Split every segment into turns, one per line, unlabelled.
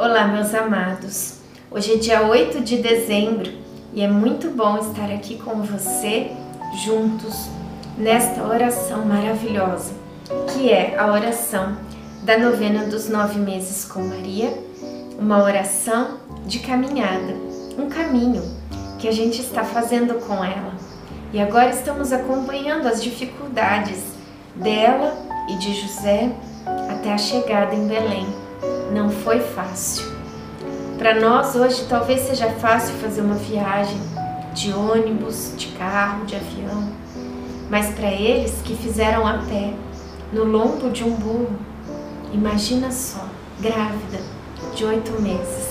Olá, meus amados. Hoje é dia 8 de dezembro e é muito bom estar aqui com você, juntos, nesta oração maravilhosa, que é a oração da novena dos nove meses com Maria, uma oração de caminhada, um caminho que a gente está fazendo com ela. E agora estamos acompanhando as dificuldades dela e de José até a chegada em Belém. Não foi fácil. Para nós hoje talvez seja fácil fazer uma viagem de ônibus, de carro, de avião, mas para eles que fizeram a pé, no lombo de um burro, imagina só, grávida de oito meses.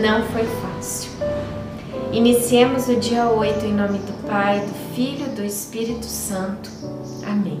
Não foi fácil. Iniciemos o dia 8 em nome do Pai, do Filho e do Espírito Santo. Amém.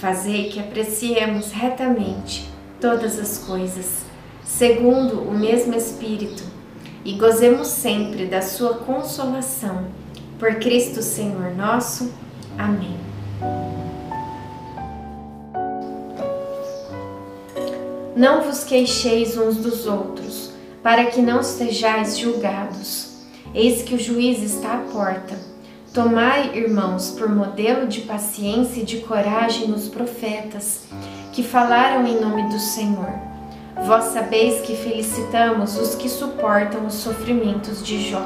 Fazei que apreciemos retamente todas as coisas, segundo o mesmo Espírito, e gozemos sempre da Sua consolação. Por Cristo Senhor nosso. Amém. Não vos queixeis uns dos outros, para que não sejais julgados. Eis que o juiz está à porta. Tomai, irmãos, por modelo de paciência e de coragem os profetas, que falaram em nome do Senhor. Vós sabeis que felicitamos os que suportam os sofrimentos de Jó.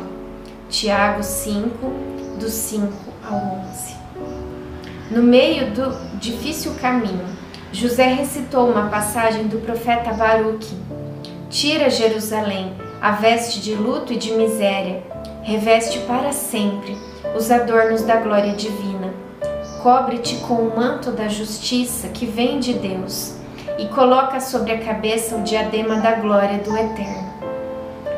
Tiago 5, do 5 ao 11. No meio do difícil caminho, José recitou uma passagem do profeta Baruque. Tira Jerusalém a veste de luto e de miséria, reveste para sempre os adornos da glória divina. Cobre-te com o manto da justiça que vem de Deus e coloca sobre a cabeça o diadema da glória do Eterno.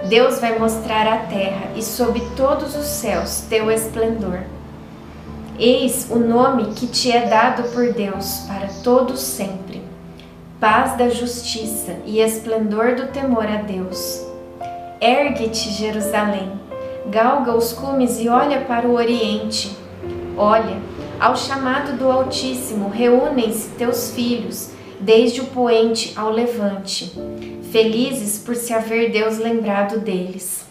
Deus vai mostrar à terra e sob todos os céus teu esplendor. Eis o nome que te é dado por Deus para todos sempre. Paz da justiça e esplendor do temor a Deus. Ergue-te, Jerusalém galga os cumes e olha para o oriente. Olha, ao chamado do Altíssimo, reúnem-se teus filhos, desde o poente ao levante, felizes por se haver Deus lembrado deles.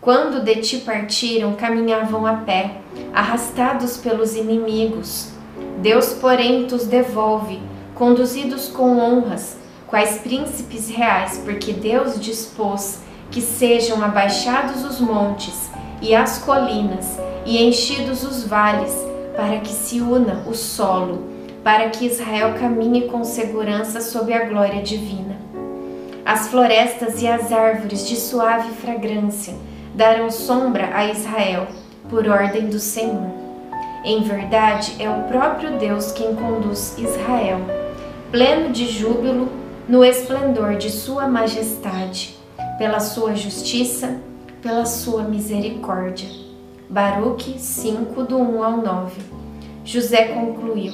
Quando de ti partiram, caminhavam a pé, arrastados pelos inimigos. Deus, porém, os devolve, conduzidos com honras, quais príncipes reais, porque Deus dispôs que sejam abaixados os montes e as colinas e enchidos os vales, para que se una o solo, para que Israel caminhe com segurança sob a glória divina. As florestas e as árvores de suave fragrância darão sombra a Israel, por ordem do Senhor. Em verdade, é o próprio Deus quem conduz Israel, pleno de júbilo no esplendor de Sua majestade pela sua justiça, pela sua misericórdia. Baruque 5, do 1 ao 9. José concluiu: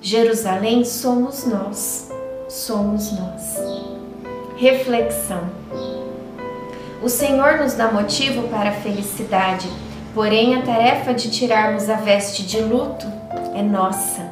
Jerusalém somos nós, somos nós. Reflexão: O Senhor nos dá motivo para a felicidade, porém a tarefa de tirarmos a veste de luto é nossa.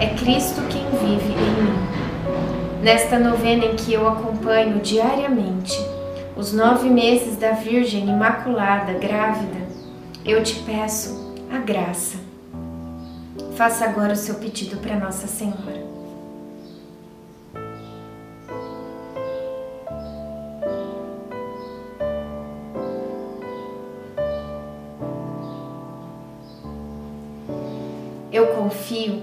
é Cristo quem vive em mim. Nesta novena em que eu acompanho diariamente os nove meses da Virgem Imaculada grávida, eu te peço a graça. Faça agora o seu pedido para Nossa Senhora. Eu confio,